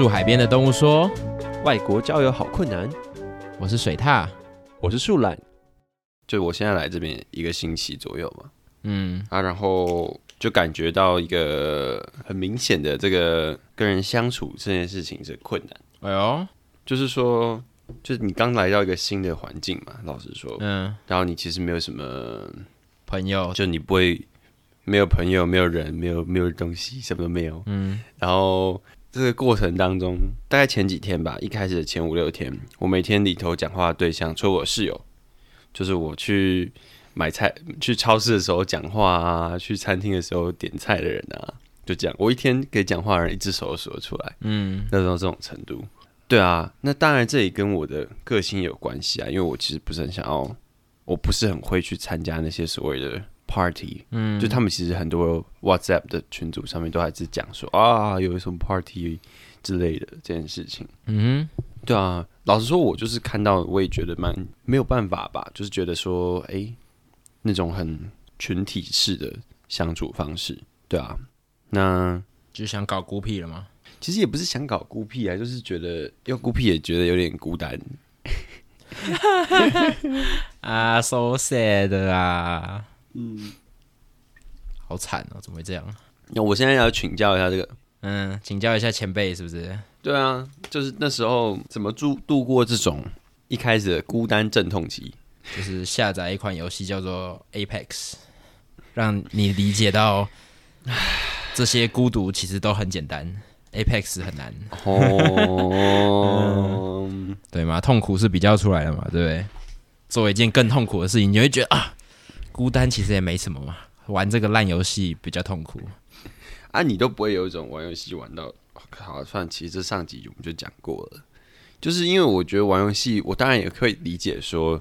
住海边的动物说外国交友好困难，：“我是水獭。我是树懒。就我现在来这边一个星期左右嘛，”嗯，啊，然后就感觉到一个很明显的这个跟人相处这件事情是困难，哎呦，就是说，就是你刚来到一个新的环境嘛，老实说，嗯，然后你其实没有什么，朋友，就你不会没有朋友，没有人，没有没有东西，什么都没有，嗯。然后这个过程当中，大概前几天吧，一开始的前五六天，我每天里头讲话的对象，除了我室友，就是我去买菜、去超市的时候讲话啊，去餐厅的时候点菜的人啊，就这样。我一天给讲话的人一只手都数得出来，嗯那到这种程度。对啊，那当然这也跟我的个性有关系啊，因为我其实不是很想要，我不是很会去参加那些所谓的 party，嗯，就他们其实很多 WhatsApp 的群组上面都还是讲说啊，有什么 party 之类的这件事情。嗯对啊，老实说，我就是看到，我也觉得蛮没有办法吧，就是觉得说，哎、那种很群体式的相处方式，对啊，那，就想搞孤僻了吗？其实也不是想搞孤僻啊，就是觉得要孤僻也觉得有点孤单。啊，so sad 啊，嗯，好惨哦，怎么会这样？那我现在要请教一下这个，嗯，请教一下前辈是不是？对啊，就是那时候怎么度度过这种一开始的孤单阵痛期。就是下载一款游戏叫做 Apex，让你理解到 这些孤独其实都很简单，Apex 很难，哦，对嘛？痛苦是比较出来的嘛，对不对？做一件更痛苦的事情，你会觉得啊，孤单其实也没什么嘛，玩这个烂游戏比较痛苦。啊，你都不会有一种玩游戏玩到好，算其实这上集我们就讲过了，就是因为我觉得玩游戏，我当然也可以理解说，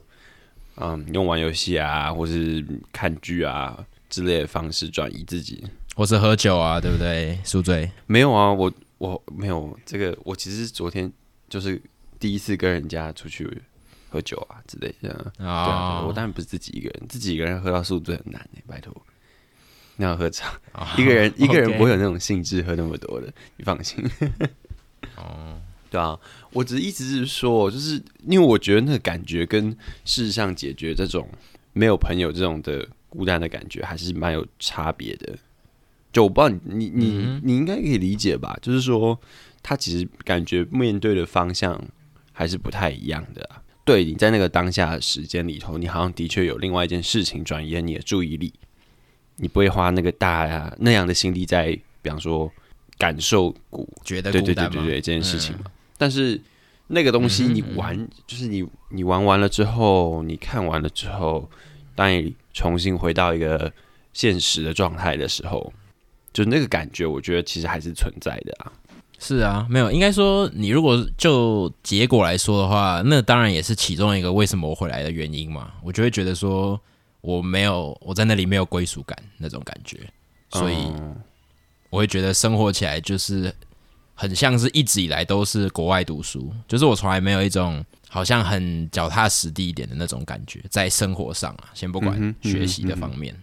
嗯，用玩游戏啊，或是看剧啊之类的方式转移自己。或是喝酒啊，对不对？宿醉，没有啊，我我没有这个，我其实昨天就是第一次跟人家出去喝酒啊之类的。对啊，我当然不是自己一个人，自己一个人喝到宿醉很难哎、拜托。那样喝茶，一个人一个人不会有那种兴致喝那么多的，你放心。哦，对啊，我只是一直是说，就是因为我觉得那个感觉跟事实上解决这种没有朋友这种的孤单的感觉还是蛮有差别的。就我不知道你你你、应该可以理解吧？就是说，他其实感觉面对的方向还是不太一样的啊。对，你在那个当下的时间里头，你好像的确有另外一件事情转移了你的注意力，你不会花那个大呀那样的心力在，比方说感受孤觉得对孤单吗？对对对对这件事情嗯嘛。但是那个东西你嗯嗯玩，就是你你玩完了之后，你看完了之后，当你重新回到一个现实的状态的时候，就那个感觉，我觉得其实还是存在的啊。是啊，没有，应该说你如果就结果来说的话，那当然也是其中一个为什么我回来的原因嘛。我就会觉得说我没有我在那里没有归属感那种感觉，所以嗯我会觉得生活起来就是很像是一直以来都是国外读书，就是我从来没有一种好像很脚踏实地一点的那种感觉，在生活上啊，先不管嗯哼嗯哼学习的方面。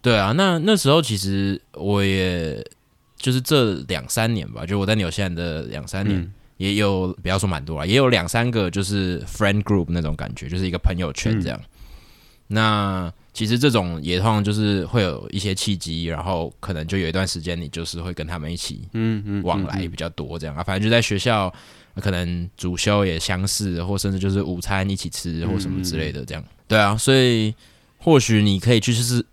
对啊，那那时候其实我也就是这两三年吧，就我在纽西兰的两三年，嗯也有不要说蛮多啊，也有两三个就是 friend group 那种感觉，就是一个朋友圈这样。那其实这种也通常就是会有一些契机，然后可能就有一段时间你就是会跟他们一起嗯嗯往来比较多这样啊，反正就在学校可能主修也相似，或甚至就是午餐一起吃或什么之类的这样。对啊，所以或许你可以去试试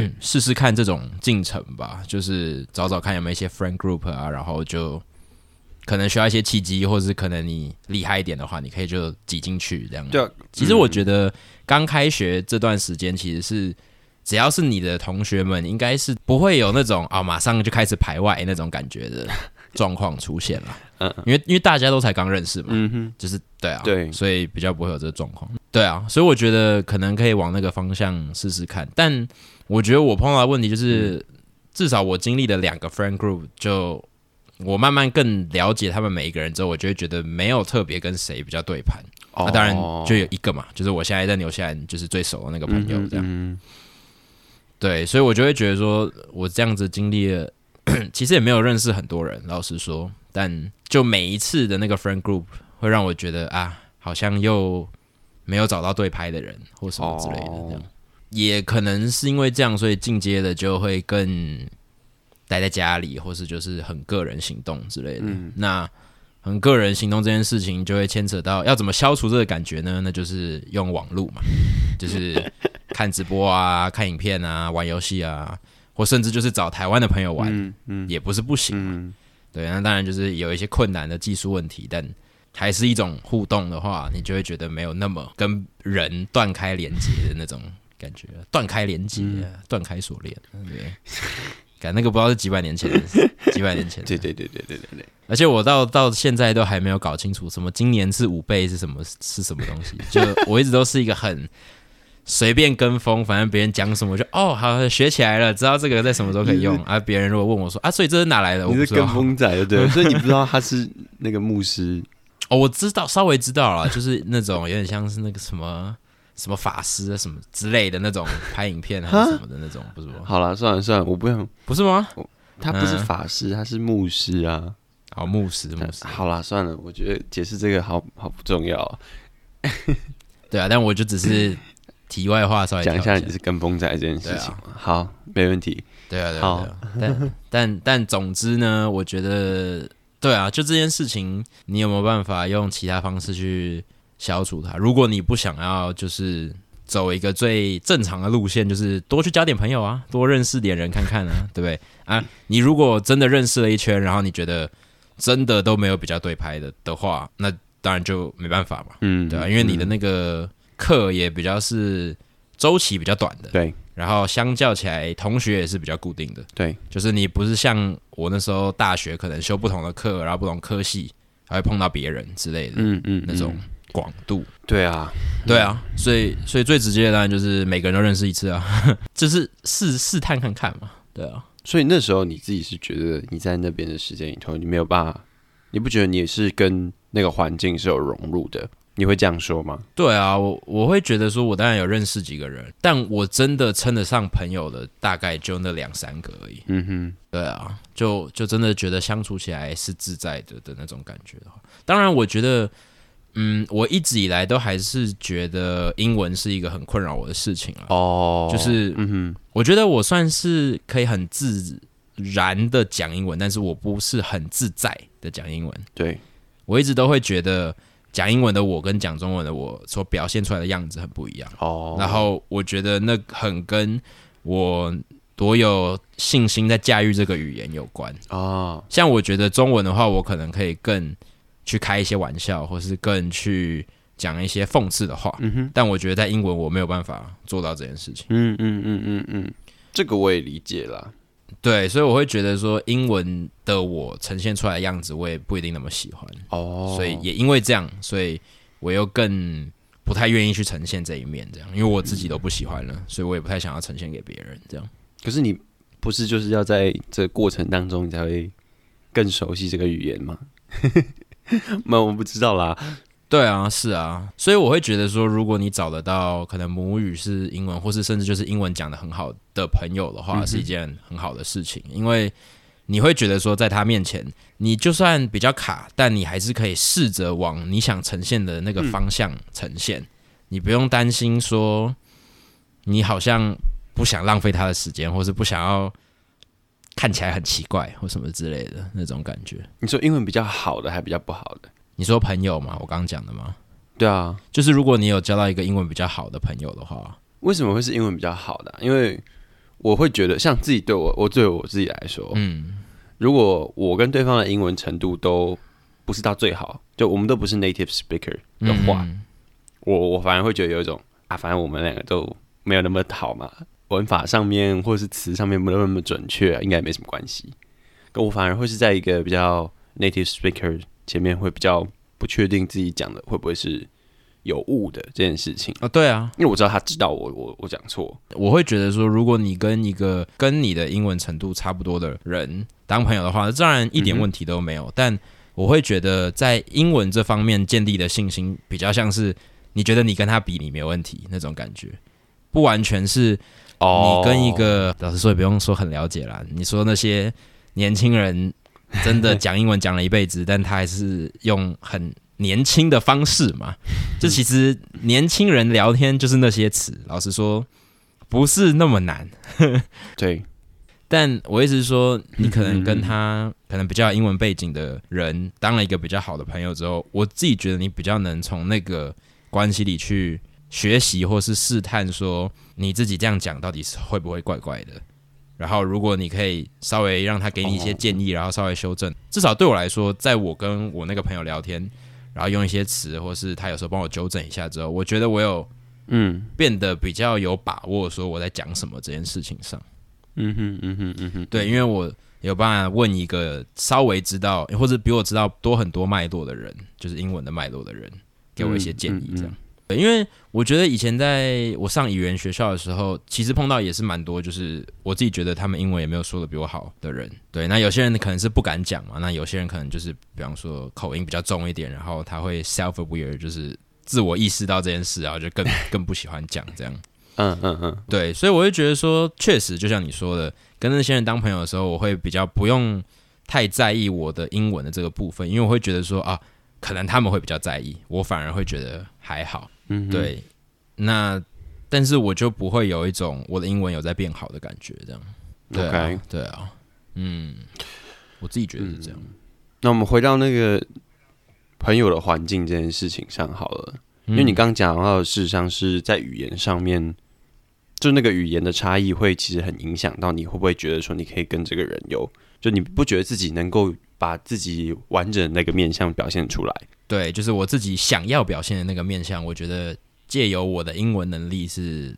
试试看这种进程吧，就是找找看有没有一些 friend group 啊，然后就可能需要一些契机，或者是可能你厉害一点的话，你可以就挤进去这样。对啊，其实我觉得刚开学这段时间，其实是只要是你的同学们，应该是不会有那种啊马上就开始排外那种感觉的 状况出现了。嗯因为因为大家都才刚认识嘛，嗯哼，就是对啊，对所以比较不会有这个状况。对啊，所以我觉得可能可以往那个方向试试看。但我觉得我碰到的问题就是，嗯至少我经历了两个 friend group，就我慢慢更了解他们每一个人之后，我就会觉得没有特别跟谁比较对盘。那、哦当然就有一个嘛，就是我现在在纽西兰就是最熟的那个朋友这样。嗯对，所以我就会觉得说，我这样子经历了，其实也没有认识很多人，老实说，但就每一次的那个 friend group 会让我觉得啊，好像又没有找到对拍的人或什么之类的，这样、哦也可能是因为这样，所以进阶的就会更待在家里，或是就是很个人行动之类的。嗯那很个人行动这件事情，就会牵扯到要怎么消除这个感觉呢？那就是用网络嘛，就是看直播啊、看影片啊、玩游戏啊，或甚至就是找台湾的朋友玩，嗯嗯也不是不行。嗯，对，那当然就是有一些困难的技术问题，但还是一种互动的话，你就会觉得没有那么跟人断开连接的那种感觉，断开连接，断、开锁链，对。感那个不知道是几百年前，几百年前，对对对对对对对，而且我到到现在都还没有搞清楚什么今年是五倍是什么是什么东西，就我一直都是一个很随便跟风，反正别人讲什么就哦好学起来了，知道这个在什么时候可以用啊。别人如果问我说啊，所以这是哪来的？我你是跟。风仔对？所以你不知道他是那个牧师哦，我知道，稍微知道了，就是那种有点像是那个什么什么法师啊什么之类的那种拍影片还是什么的那种，不是吗？好了，算了算了，我不想，不是吗？他不是嗯法师，他是牧师啊。好，牧师，牧师，好啦，算了，我觉得解释这个好好不重要啊，对啊，但我就只是题外话稍微讲一下你是跟风仔这件事情。好，没问题。对啊，对啊，对啊。但但但总之呢，我觉得对啊，就这件事情，你有没有办法用其他方式去消除它？如果你不想要，就是走一个最正常的路线，就是多去交点朋友啊，多认识点人看看啊，对不对？啊，你如果真的认识了一圈，然后你觉得真的都没有比较对拍的的话，那当然就没办法嘛，嗯，对啊，因为你的嗯那个课也比较是周期比较短的，对然后相较起来，同学也是比较固定的。对，就是你不是像我那时候大学可能修不同的课，然后不同科系，还会碰到别人之类的、嗯嗯，那种嗯广度。对啊，对啊，所以所以最直接的当然就是每个人都认识一次啊，就是试试探看看嘛。对啊，所以那时候你自己是觉得你在那边的时间里头，你没有办法，你不觉得你也是跟那个环境是有融入的？你会这样说吗？对啊，我我会觉得说，我当然有认识几个人，但我真的称得上朋友的，大概就那两三个而已。嗯哼，对啊，就就真的觉得相处起来是自在的的那种感觉的话，当然我觉得，嗯，我一直以来都还是觉得英文是一个很困扰我的事情啊。哦，就是嗯哼，我觉得我算是可以很自然的讲英文，但是我不是很自在的讲英文。对，我一直都会觉得讲英文的我跟讲中文的我所表现出来的样子很不一样。哦，然后我觉得那很跟我多有信心在驾驭这个语言有关。哦，像我觉得中文的话，我可能可以更去开一些玩笑，或是更去讲一些讽刺的话。嗯哼，但我觉得在英文我没有办法做到这件事情。嗯嗯嗯嗯嗯，这个我也理解啦。对，所以我会觉得说英文的我呈现出来的样子，我也不一定那么喜欢。哦，所以也因为这样，所以我又更不太愿意去呈现这一面，这样，因为我自己都不喜欢了，所以我也不太想要呈现给别人，这样。可是你不是就是要在这个过程当中，你才会更熟悉这个语言吗？那我不知道啦。对啊，是啊，所以我会觉得说，如果你找得到可能母语是英文，或是甚至就是英文讲的很好的朋友的话，嗯是一件很好的事情，因为你会觉得说，在他面前，你就算比较卡，但你还是可以试着往你想呈现的那个方向呈现，你不用担心说，你好像不想浪费他的时间，或是不想要看起来很奇怪或什么之类的那种感觉。你说英文比较好的，还比较不好的？你说朋友嘛，我刚刚讲的嘛。对啊，就是如果你有交到一个英文比较好的朋友的话，为什么会是英文比较好的啊、因为我会觉得，像自己对我，我对我自己来说，嗯，如果我跟对方的英文程度都不是到最好，就我们都不是 native speaker 的话，嗯。我我反而会觉得有一种啊，反正我们两个都没有那么好嘛，文法上面或是词上面没有那么准确、应该也没什么关系。跟我反而会是在一个比较 native speaker 前面会比较不确定自己讲的会不会是有误的这件事情，哦，对啊，因为我知道他知道我我我讲错，我会觉得说，如果你跟一个跟你的英文程度差不多的人当朋友的话，当然一点问题都没有。但我会觉得在英文这方面建立的信心，比较像是你觉得你跟他比，你没问题那种感觉，不完全是你跟一个、老实说也不用说很了解啦。你说那些年轻人真的讲英文讲了一辈子，但他还是用很年轻的方式嘛。就其实年轻人聊天就是那些词，老实说不是那么难。对，但我意思是说，你可能跟他可能比较英文背景的人当了一个比较好的朋友之后，我自己觉得你比较能从那个关系里去学习，或是试探说你自己这样讲到底是会不会怪怪的。然后，如果你可以稍微让他给你一些建议，然后稍微修正，至少对我来说，在我跟我那个朋友聊天，然后用一些词，或是他有时候帮我纠正一下之后，我觉得我有嗯变得比较有把握，说我在讲什么这件事情上。嗯哼嗯哼嗯哼，对，因为我有办法问一个稍微知道或者比我知道多很多脉络的人，就是英文的脉络的人，给我一些建议，这样。对，因为我觉得以前在我上语言学校的时候，其实碰到也是蛮多，就是我自己觉得他们英文也没有说的比我好的人。对，那有些人可能是不敢讲嘛，那有些人可能就是比方说口音比较重一点，然后他会 self aware，就是自我意识到这件事，然后就更 更不喜欢讲这样。嗯嗯嗯，对，所以我就觉得说，确实就像你说的，跟那些人当朋友的时候，我会比较不用太在意我的英文的这个部分，因为我会觉得说啊，可能他们会比较在意，我反而会觉得还好。嗯，对，那但是我就不会有一种我的英文有在变好的感觉，这样。对啊，对啊，嗯，我自己觉得是这样。那我们回到那个朋友的环境这件事情上好了，因为你刚讲到的事实上是在语言上面，就那个语言的差异会其实很影响到你会不会觉得说你可以跟这个人有，就你不觉得自己能够把自己完整的那个面相表现出来？对，就是我自己想要表现的那个面相，我觉得借由我的英文能力是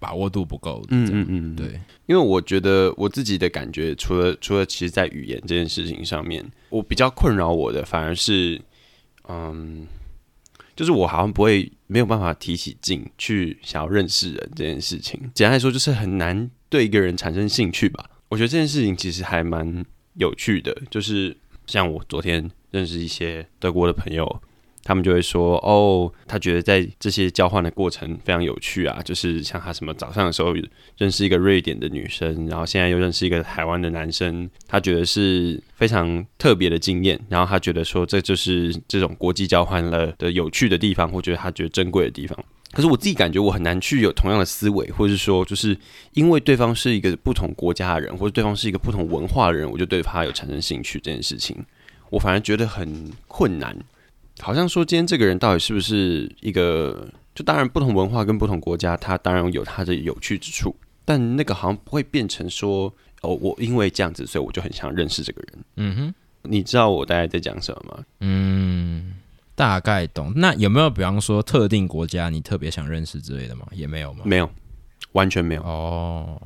把握度不够的。嗯嗯嗯，对，因为我觉得我自己的感觉，除了除了其实，在语言这件事情上面，我比较困扰我的反而是，嗯，就是我好像不会没有办法提起劲去想要认识人这件事情。简单来说，就是很难对一个人产生兴趣吧。我觉得这件事情其实还蛮有趣的，就是像我昨天。认识一些德国的朋友，他们就会说：“哦，他觉得在这些交换的过程非常有趣啊，就是像他什么早上的时候认识一个瑞典的女生，然后现在又认识一个台湾的男生，他觉得是非常特别的经验。然后他觉得说，这就是这种国际交换了的有趣的地方，或觉得他觉得珍贵的地方。可是我自己感觉我很难去有同样的思维，或者是说，就是因为对方是一个不同国家的人，或者对方是一个不同文化的人，我就对他有产生兴趣这件事情。”我反而觉得很困难，好像说今天这个人到底是不是一个？就当然不同文化跟不同国家，他当然有他的有趣之处，但那个好像不会变成说哦，我因为这样子，所以我就很想认识这个人。嗯哼，你知道我大概在讲什么吗？嗯，大概懂。那有没有比方说特定国家你特别想认识之类的吗？也没有吗？没有，完全没有。哦。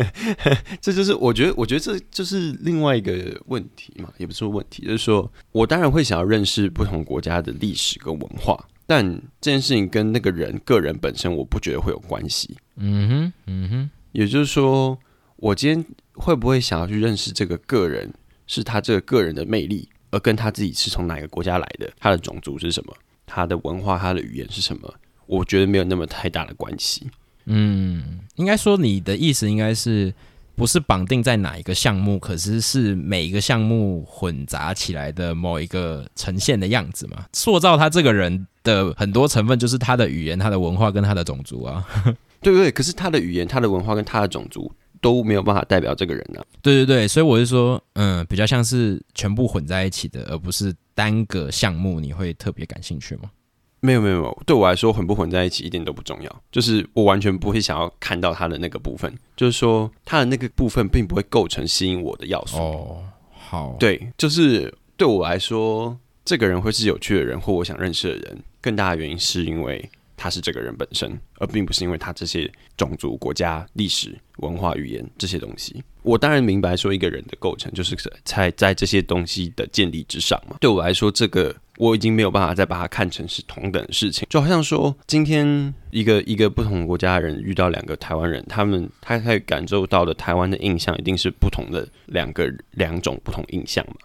这就是我觉得，我觉得这就是另外一个问题嘛，也不是问题，就是说我当然会想要认识不同国家的历史跟文化，但这件事情跟那个人个人本身，我不觉得会有关系。嗯哼，嗯哼，也就是说，我今天会不会想要去认识这个个人，是他这个个人的魅力，而跟他自己是从哪个国家来的，他的种族是什么，他的文化，他的语言是什么，我觉得没有那么太大的关系。嗯，应该说你的意思应该是不是绑定在哪一个项目，可是是每一个项目混杂起来的某一个呈现的样子嘛？塑造他这个人的很多成分就是他的语言、他的文化跟他的种族啊，对不对？可是他的语言、他的文化跟他的种族都没有办法代表这个人呢。对对对，所以我是说，嗯，比较像是全部混在一起的，而不是单个项目，你会特别感兴趣吗？没有没有没有，对我来说混不混在一起一点都不重要，就是我完全不会想要看到他的那个部分，就是说他的那个部分并不会构成吸引我的要素。哦，好，对，就是对我来说，这个人会是有趣的人，或我想认识的人，更大的原因是因为他是这个人本身，而并不是因为他这些种族、国家、历史、文化、语言这些东西。我当然明白说一个人的构成就是在在这些东西的建立之上嘛。对我来说，这个。我已经没有办法再把它看成是同等的事情，就好像说，今天一个一个不同国家的人遇到两个台湾人，他们他他感受到的台湾的印象一定是不同的两个两种不同印象嘛。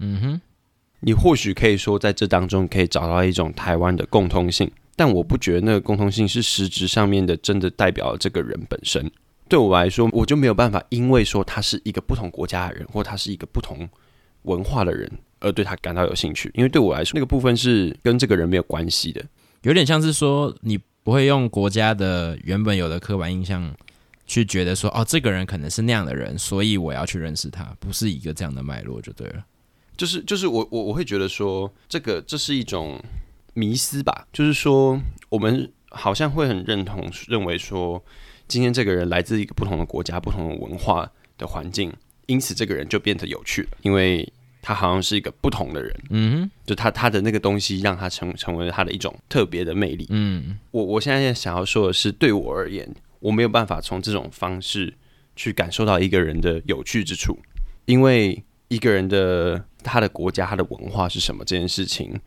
嗯哼，你或许可以说在这当中可以找到一种台湾的共通性，但我不觉得那个共通性是实质上面的真的代表这个人本身，对我来说，我就没有办法，因为说他是一个不同国家的人，或他是一个不同文化的人，而对他感到有兴趣。因为对我来说，那个部分是跟这个人没有关系的。有点像是说，你不会用国家的原本有的刻板印象去觉得说，哦，这个人可能是那样的人，所以我要去认识他，不是一个这样的脉络就对了。就是就是我我我会觉得说，这个这是一种迷思吧。就是说，我们好像会很认同，认为说，今天这个人来自一个不同的国家、不同的文化的环境，因此这个人就变得有趣了，因为他好像是一个不同的人。嗯哼，就他他的那个东西，让他成成为了他的一种特别的魅力。嗯，我我现在想要说的是，对我而言，我没有办法从这种方式去感受到一个人的有趣之处，因为一个人的他的国家、他的文化是什么这件事情，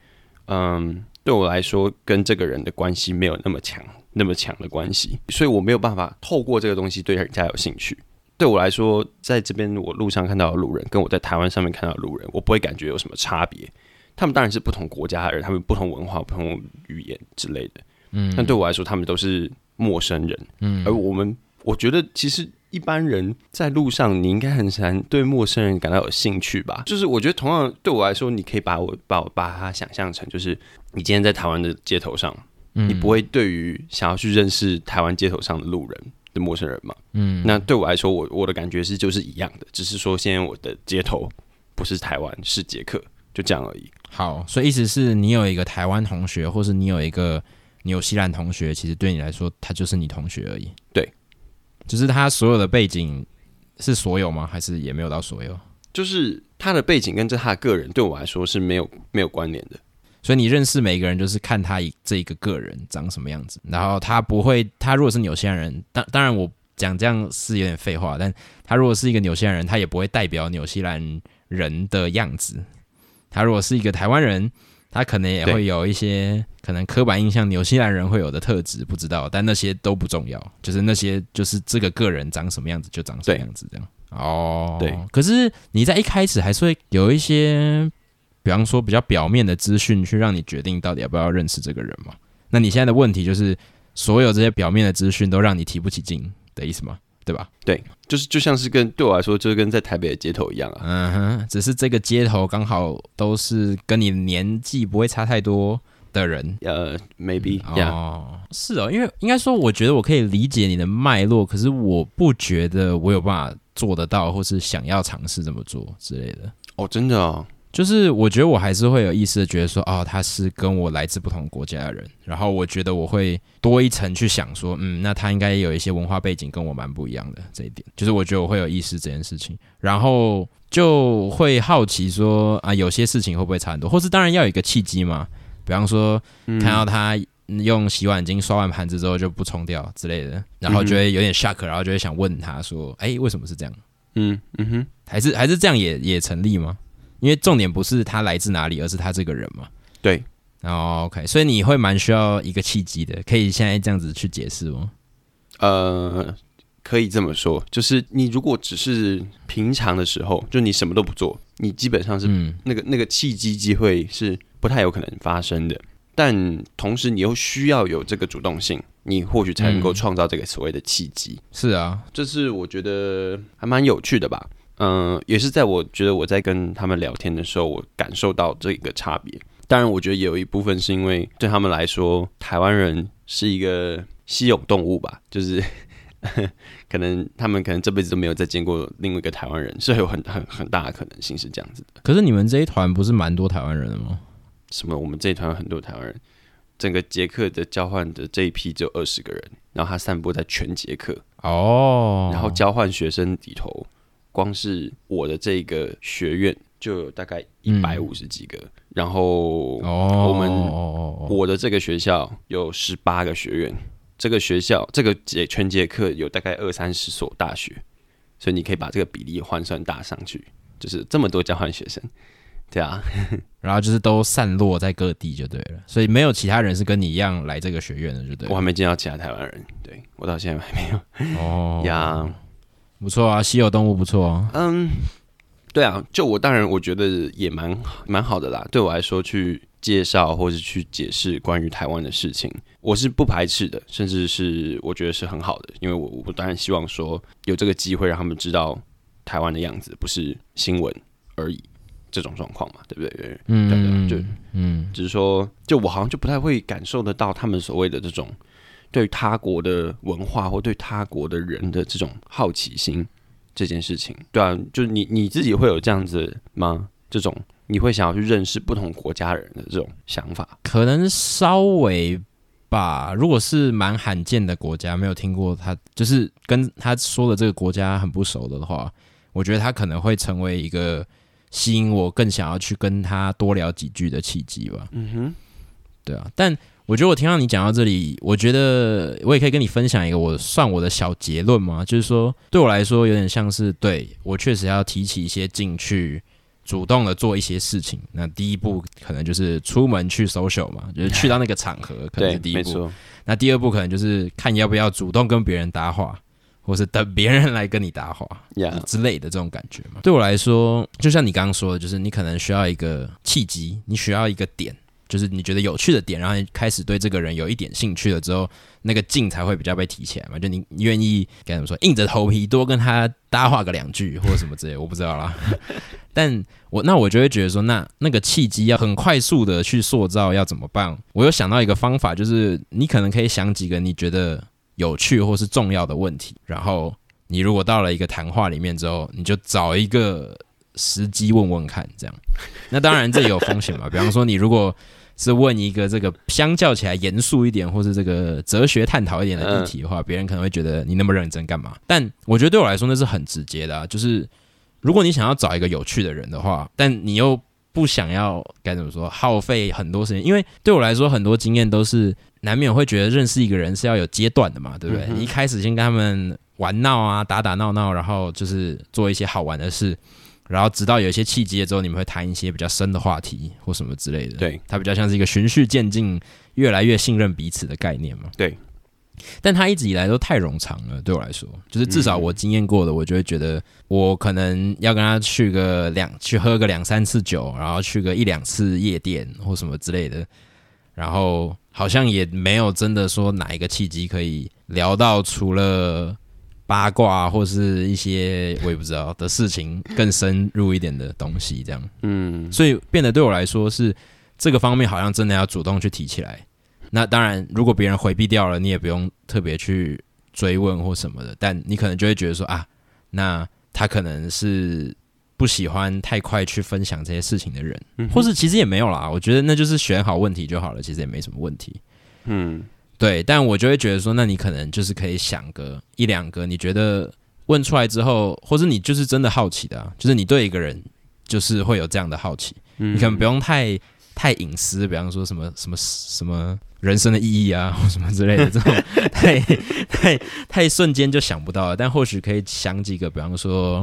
嗯，对我来说跟这个人的关系没有那么强、那么强的关系，所以我没有办法透过这个东西对人家有兴趣。对我来说，在这边我路上看到的路人，跟我在台湾上面看到的路人，我不会感觉有什么差别。他们当然是不同国家的人，他们不同文化、不同语言之类的，嗯，但对我来说，他们都是陌生人。嗯，而我们，我觉得其实一般人在路上，你应该很难对陌生人感到有兴趣吧？就是我觉得同样对我来说，你可以把我把我把它想象成，就是你今天在台湾的街头上，嗯你不会对于想要去认识台湾街头上的路人的陌生人嘛？嗯，那对我来说，我我的感觉是就是一样的，只是说现在我的街头不是台湾，是捷克，就这样而已。好，所以意思是你有一个台湾同学，或是你有一个纽西兰同学，其实对你来说，他就是你同学而已。对，就是他所有的背景是所有吗？还是也没有到所有？就是他的背景跟这他的个人对我来说是没有没有关联的。所以你认识每一个人，就是看他一这一个个人长什么样子，然后他不会，他如果是纽西兰人，当当然我讲这样是有点废话，但他如果是一个纽西兰人，他也不会代表纽西兰人的样子。他如果是一个台湾人，他可能也会有一些可能刻板印象纽西兰人会有的特质，不知道，但那些都不重要，就是那些就是这个个人长什么样子就长什么样子这样。哦，对。可是你在一开始还是会有一些，比方说比较表面的资讯，去让你决定到底要不要认识这个人嘛？那你现在的问题就是，所有这些表面的资讯都让你提不起劲的意思吗？对吧？对，就是就像是跟对我来说，就是跟在台北的街头一样啊。嗯哼，只是这个街头刚好都是跟你年纪不会差太多的人。呃，maybe，呀、哦，是哦，因为应该说，我觉得我可以理解你的脉络，可是我不觉得我有办法做得到，或是想要尝试这么做之类的。哦，真的哦，就是我觉得我还是会有意识的觉得说，哦，他是跟我来自不同国家的人，然后我觉得我会多一层去想说，嗯，那他应该有一些文化背景跟我蛮不一样的这一点，就是我觉得我会有意识这件事情，然后就会好奇说，啊，有些事情会不会差很多，或是当然要有一个契机嘛，比方说嗯看到他用洗碗巾刷完盘子之后就不冲掉之类的，然后就会有点 shock，然后就会想问他说，哎，为什么是这样？嗯嗯哼，还是还是这样也也成立吗？因为重点不是他来自哪里，而是他这个人嘛。对，哦，OK，所以你会蛮需要一个契机的，可以现在这样子去解释吗？呃，可以这么说，就是你如果只是平常的时候，就你什么都不做，你基本上是嗯那个那个契机机会是不太有可能发生的。但同时，你又需要有这个主动性，你或许才能够嗯创造这个所谓的契机。是啊，这是我觉得还蛮有趣的吧。嗯、也是在我觉得我在跟他们聊天的时候，我感受到这个差别。当然，我觉得也有一部分是因为对他们来说，台湾人是一个稀有动物吧，就是 可能他们可能这辈子都没有再见过另外一个台湾人，是有很很很大的可能性是这样子的。可是你们这一团不是蛮多台湾人的吗？什么？我们这一团有很多台湾人，整个捷克的交换的这一批只有二十个人，然后他散布在全捷克，哦，然后交换学生里头，光是我的这个学院就有大概一百五十几个，然后哦，我们我的这个学校有十八个学院，这个学校这个节全节课有大概二三十所大学，所以你可以把这个比例换算大上去，就是这么多交换学生，对啊，然后就是都散落在各地就对了，所以没有其他人是跟你一样来这个学院的，就对。我还没见到其他台湾人，对我到现在还没有。哦。呀。不错啊，稀有动物不错啊。嗯，对啊，就我当然我觉得也蛮蛮好的啦。对我来说，去介绍或是去解释关于台湾的事情，我是不排斥的，甚至是我觉得是很好的，因为我我当然希望说有这个机会让他们知道台湾的样子，不是新闻而已这种状况嘛，对不对？嗯，对对，就嗯，只是说，就我好像就不太会感受得到他们所谓的这种对他国的文化或对他国的人的这种好奇心。这件事情，对啊，就是你你自己会有这样子吗？这种你会想要去认识不同国家人的这种想法？可能稍微吧。如果是蛮罕见的国家，没有听过他，就是跟他说的这个国家很不熟的的话，我觉得他可能会成为一个吸引我更想要去跟他多聊几句的契机吧。嗯哼，对啊，但。我觉得我听到你讲到这里，我觉得我也可以跟你分享一个我算我的小结论嘛，就是说对我来说有点像是对我确实要提起一些进去主动的做一些事情。那第一步可能就是出门去 social 嘛，就是去到那个场合，可能是第一步。那第二步可能就是看要不要主动跟别人搭话，或是等别人来跟你搭话之类的这种感觉嘛。对我来说，就像你刚刚说的，就是你可能需要一个契机，你需要一个点。就是你觉得有趣的点，然后开始对这个人有一点兴趣了之后，那个劲才会比较被提起来嘛。就你愿意该怎么说，硬着头皮多跟他搭话个两句或者什么之类，我不知道啦。但我那我就会觉得说，那那个契机要很快速的去塑造，要怎么办？我有想到一个方法，就是你可能可以想几个你觉得有趣或是重要的问题，然后你如果到了一个谈话里面之后，你就找一个时机问问看，这样。那当然这也有风险嘛，比方说你如果。是问一个这个相较起来严肃一点，或是这个哲学探讨一点的议题的话，别人可能会觉得你那么认真干嘛？但我觉得对我来说那是很直接的，啊，就是如果你想要找一个有趣的人的话，但你又不想要该怎么说耗费很多时间，因为对我来说很多经验都是难免会觉得认识一个人是要有阶段的嘛，对不对？你一开始先跟他们玩闹啊，打打闹闹，然后就是做一些好玩的事。然后直到有一些契机了之后，你们会谈一些比较深的话题或什么之类的。对，它比较像是一个循序渐进、越来越信任彼此的概念嘛。对，但他一直以来都太冗长了，对我来说，就是至少我经验过的，我就会觉得我可能要跟他去个两去喝个两三次酒，然后去个一两次夜店或什么之类的，然后好像也没有真的说哪一个契机可以聊到除了。八卦或是一些我也不知道的事情，更深入一点的东西，这样，嗯，所以变得对我来说是这个方面好像真的要主动去提起来。那当然，如果别人回避掉了，你也不用特别去追问或什么的，但你可能就会觉得说啊，那他可能是不喜欢太快去分享这些事情的人，或是其实也没有啦。我觉得那就是选好问题就好了，其实也没什么问题，嗯。对，但我就会觉得说，那你可能就是可以想个一两个，你觉得问出来之后，或者你就是真的好奇的，就是你对一个人就是会有这样的好奇，你可能不用太太隐私，比方说什么什么什么人生的意义啊，或什么之类的这种，太太太瞬间就想不到了。但或许可以想几个，比方说，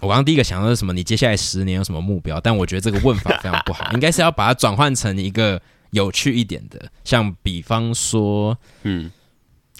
我刚刚第一个想到是什么？你接下来十年有什么目标？但我觉得这个问法非常不好，应该是要把它转换成一个。有趣一点的，像比方说，嗯，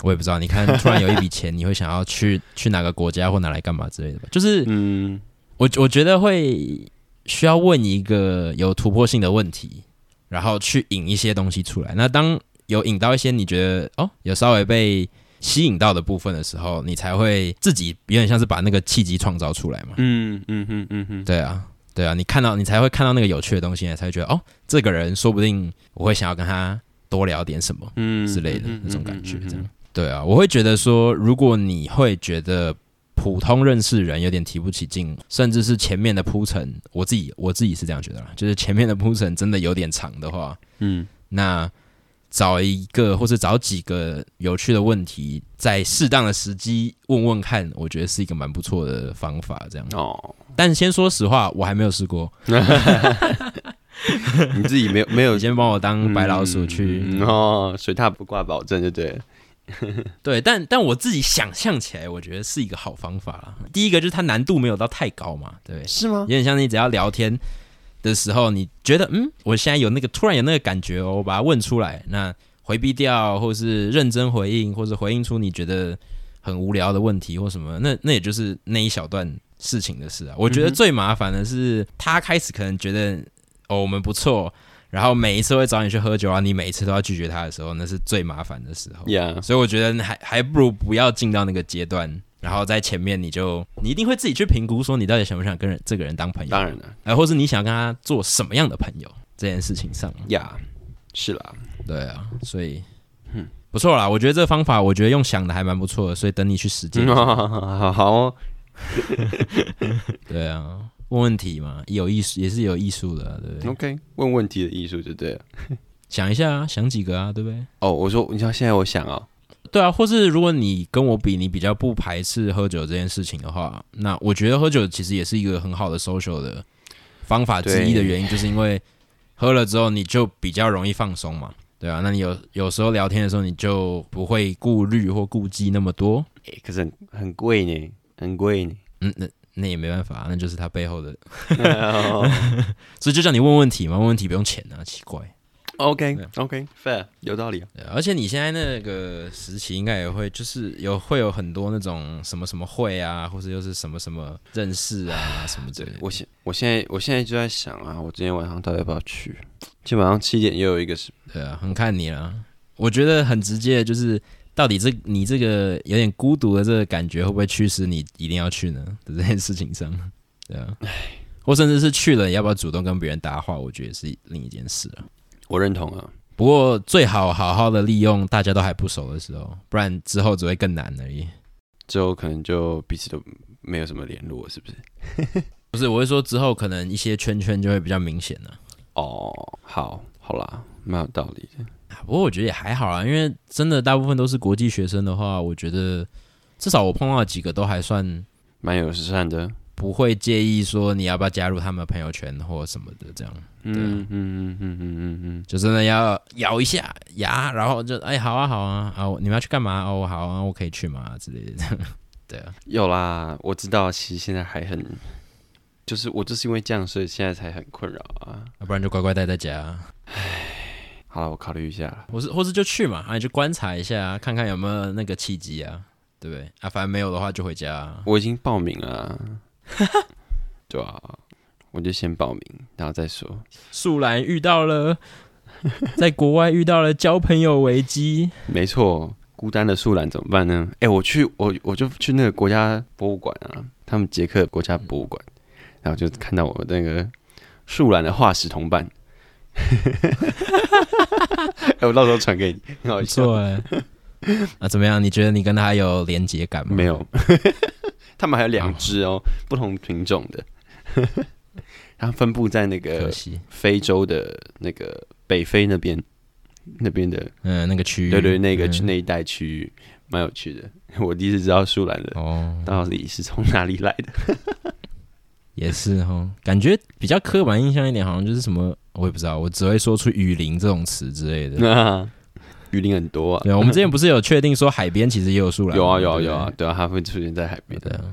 我也不知道，你看，突然有一笔钱，你会想要去去哪个国家或拿来干嘛之类的吧？就是，嗯，我我觉得会需要问一个有突破性的问题，然后去引一些东西出来。那当有引到一些你觉得哦，有稍微被吸引到的部分的时候，你才会自己有点像是把那个契机创造出来嘛。嗯嗯嗯嗯嗯，对啊。对啊，你看到你才会看到那个有趣的东西，才会觉得哦，这个人说不定我会想要跟他多聊点什么，嗯之类的那种感觉。这样对啊，我会觉得说，如果你会觉得普通认识人有点提不起劲，甚至是前面的铺陈，我自己我自己是这样觉得啦，就是前面的铺陈真的有点长的话，嗯，那找一个或者找几个有趣的问题，在适当的时机问问看，我觉得是一个蛮不错的方法。这样哦。但先说实话，我还没有试过。你自己没有没有先帮我当白老鼠去哦，水踏不挂保证就对了。对，但但我自己想象起来，我觉得是一个好方法了。第一个就是它难度没有到太高嘛，对，是吗？有点像你只要聊天的时候，你觉得嗯，我现在有那个突然有那个感觉哦，我把它问出来，那回避掉，或是认真回应，或者回应出你觉得很无聊的问题或什么，那那也就是那一小段。事情的事啊。我觉得最麻烦的是，他开始可能觉得哦我们不错，然后每一次会找你去喝酒啊，你每一次都要拒绝他的时候，那是最麻烦的时候。，Yeah，所以我觉得还还不如不要进到那个阶段，然后在前面你就你一定会自己去评估说你到底想不想跟人这个人当朋友，当然了哎、或是你想跟他做什么样的朋友这件事情上。，Yeah，是啦，对啊，所以嗯不错啦，我觉得这个方法我觉得用想的还蛮不错的，所以等你去实践 好哦，对啊，问问题嘛，有艺术也是有艺术的啊、对不对？OK，问问题的艺术就对了。想一下啊，想几个啊，对不对？哦，我说，你知道现在我想啊，对啊，或是如果你跟我比，你比较不排斥喝酒这件事情的话，那我觉得喝酒其实也是一个很好的 social 的方法之一的原因，就是因为喝了之后你就比较容易放松嘛。对啊，那你有有时候聊天的时候，你就不会顾虑或顾忌那么多。诶可是很很贵呢，很贵呢。嗯，那那也没办法，那就是他背后的，所以就叫你问问题嘛，问问题不用钱啊，奇怪。OK OK，fair，有道理而且你现在那个时期应该也会，就是有会有很多那种什么什么会啊，或者又是什么什么认识啊什么之类的。我现我现在我现在就在想啊，我今天晚上到底要不要去？今天晚上七点又有一个是，对啊，很看你了。我觉得很直接，就是到底这你这个有点孤独的这个感觉，会不会驱使你一定要去呢？的这件事情上，对啊，或甚至是去了，要不要主动跟别人搭话？我觉得是另一件事啊。我认同啊。不过最好好好的利用大家都还不熟的时候，不然之后只会更难而已。之后可能就彼此都没有什么联络，是不是？不是，我会说之后可能一些圈圈就会比较明显了、哦，好，好啦，蛮有道理的。啊。不过我觉得也还好啊，因为真的大部分都是国际学生的话，我觉得至少我碰到几个都还算蛮友善的。不会介意说你要不要加入他们的朋友圈或什么的，这样嗯嗯嗯嗯嗯嗯嗯，就真的要咬一下牙，然后就哎好啊好啊啊你们要去干嘛哦好啊我可以去吗之类的，对啊有啦，我知道，其实现在还很，就是我就是因为这样，所以现在才很困扰啊。要不然就乖乖待在家，好了，我考虑一下。或是或是就去嘛，啊你就观察一下，看看有没有那个契机啊，对不对啊？反正没有的话就回家、啊。我已经报名了啊，对啊，我就先报名，然后再说。树兰遇到了 在国外遇到了交朋友危机，没错，孤单的树懒怎么办呢？哎、我去，我我就去那个国家博物馆啊，他们捷克国家博物馆，然后就看到我那个树懒的化石同伴。哎、我到时候传给你，很好不笑。错哎。啊，怎么样？你觉得你跟他有连结感吗？没有，他们还有两只哦，不同品种的，它分布在那个。非洲的那个北非那边那边的，嗯，那个区域，对对，那个嗯那一带区域蛮有趣的。我第一次知道树懒的哦，到底是从哪里来的。也是哈，感觉比较刻板印象一点，好像就是什么，我也不知道，我只会说出雨林这种词之类的。那 雨林很多啊，对，我们之前不是有确定说海边其实也有树懒吗？有啊有啊有啊，，对啊，它会出现在海边的，对啊，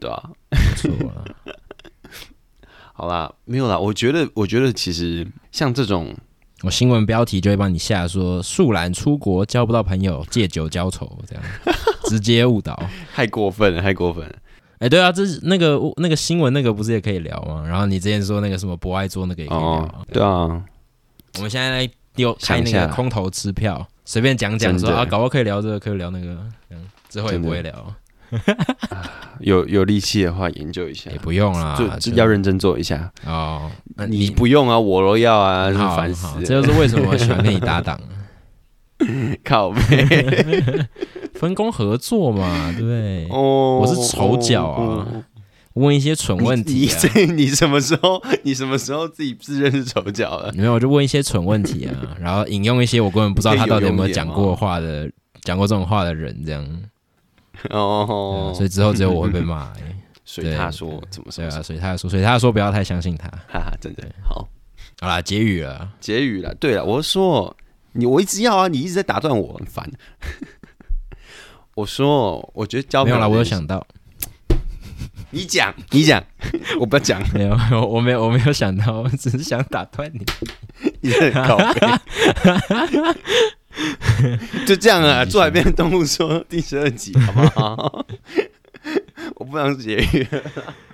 对啊。不错啊。好啦，没有啦，我觉得我觉得其实像这种我新闻标题就会帮你下说树懒出国交不到朋友，借酒浇愁，这样 直接误导。太过分了，太过分了。哎、对啊，这是那个那个新闻那个不是也可以聊吗？然后你之前说那个什么博爱做那个也可以聊啊、哦，对啊，我们现在来丢开那个空头支票，随便讲讲说啊，搞不好可以聊这个，可以聊那个，嗯之后也不会聊，有有力气的话研究一下也，不用啦，要认真做一下。哦。那你不用啊，我都要啊，烦死这就是为什么我喜欢跟你搭档，靠背 分工合作嘛，对不对？哦我是丑角啊哦问一些蠢问题啊，你 这你什么时候你什么时候自己自认是丑角了？没有，我就问一些蠢问题啊，然后引用一些我根本不知道他到底有没有讲过话的、讲过这种话的人，这样，对哦啊，所以之后只有我会被骂、欸。所以他说怎么对啊，所以他说，所以他说不要太相信他。哈哈，真的好好啦，结语了，结语了。对了，我说你我一直要啊，你一直在打断我，很烦。我说，我觉得交没有啦，我有朋友这件事想到，你讲，你讲，我不要讲，没有，我我没有，我没有想到，我只是想打断你。你很高背。就这样啊，继续做海边的动物说第十二集，好不好？我不不想结语，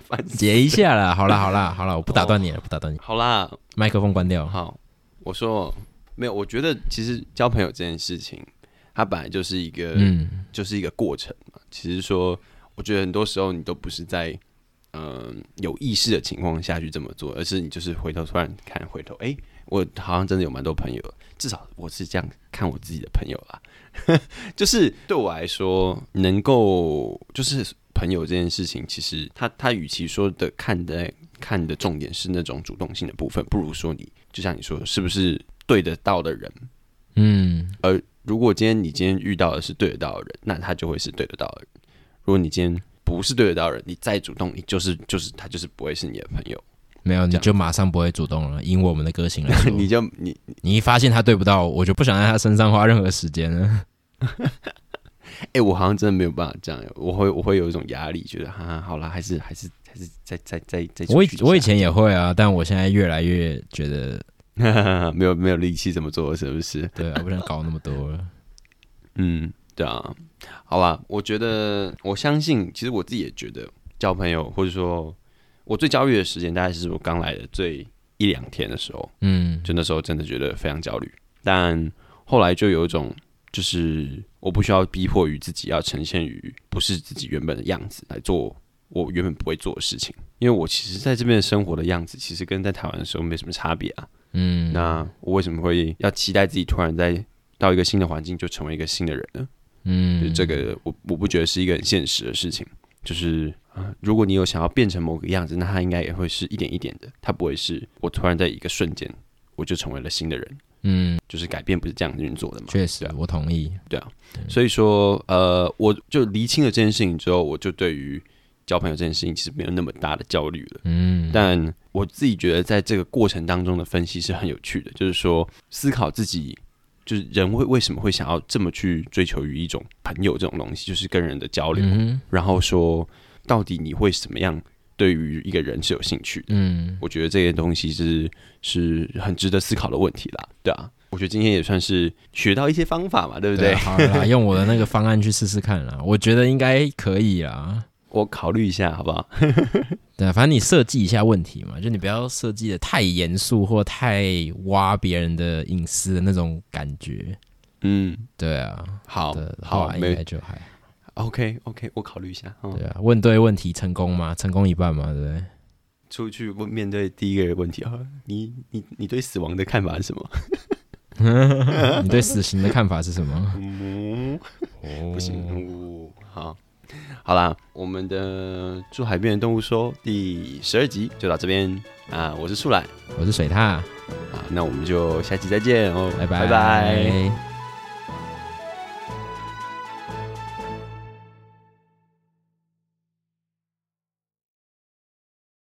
烦死 结一下啦，好啦好啦好啦，我不打断你了，不打断你，好啦，麦克风关掉。好，我说没有，我觉得其实交朋友这件事情，它本来就是一个，嗯就是一个过程嘛。其实说，我觉得很多时候你都不是在嗯、有意识的情况下去这么做，而是你就是回头突然看，回头哎、我好像真的有蛮多朋友，至少我是这样看我自己的朋友啦。就是对我来说，能够就是朋友这件事情，其实他他与其说的看的看的重点是那种主动性的部分，不如说你就像你说的，是不是对得到的人？嗯而如果今天你今天遇到的是对得到的人，那他就会是对得到的人。如果你今天不是对得到的人，你再主动，你就是就是他就是不会是你的朋友，没有，你就马上不会主动了。以我们的个性来说，你就你你一发现他对不到，我就不想在他身上花任何时间了。哎、我好像真的没有办法这样，我会我会有一种压力，觉得哈哈好了，还是还是还是再再再再我以我以前也会啊，但我现在越来越觉得，没有没有力气这么做，是不是？对啊，不想搞那么多了。嗯，对啊，好啦，我觉得我相信，其实我自己也觉得交朋友，或者说我最焦虑的时间，大概是我刚来的最一两天的时候，嗯就那时候真的觉得非常焦虑，但后来就有一种，就是我不需要逼迫于自己要呈现于不是自己原本的样子来做我原本不会做的事情，因为我其实在这边生活的样子，其实跟在台湾的时候没什么差别啊。嗯，那我为什么会要期待自己突然在到一个新的环境就成为一个新的人呢？嗯就这个，我我不觉得是一个很现实的事情。就是啊、如果你有想要变成某个样子，那它应该也会是一点一点的，它不会是我突然在一个瞬间我就成为了新的人。嗯，就是改变不是这样运作的嘛？确实啊，我同意。对啊所以说，呃，我就厘清了这件事情之后，我就对于交朋友这件事情其实没有那么大的焦虑了。嗯，但我自己觉得，在这个过程当中的分析是很有趣的，就是说思考自己，就是人会为什么会想要这么去追求于一种朋友这种东西，就是跟人的交流，嗯然后说到底你会怎么样对于一个人是有兴趣的。嗯，我觉得这些东西是是很值得思考的问题啦，对啊。我觉得今天也算是学到一些方法嘛，对不对？啊好啦，用我的那个方案去试试看啦，我觉得应该可以啦。我考虑一下，好不好？对啊，反正你设计一下问题嘛，就你不要设计的太严肃或太挖别人的隐私的那种感觉。嗯，对啊，好的好，话应该就还 OK OK，我考虑一下。嗯对啊。问对问题成功吗？成功一半嘛，对不对？出去问面对第一个问题啊，你你你对死亡的看法是什么？你对死刑的看法是什么？嗯，不不行，哦好，好啦，我们的住海边的动物说第十二集就到这边。啊，我是树懒。我是水獭，啊，那我们就下期再见哦，拜拜。拜拜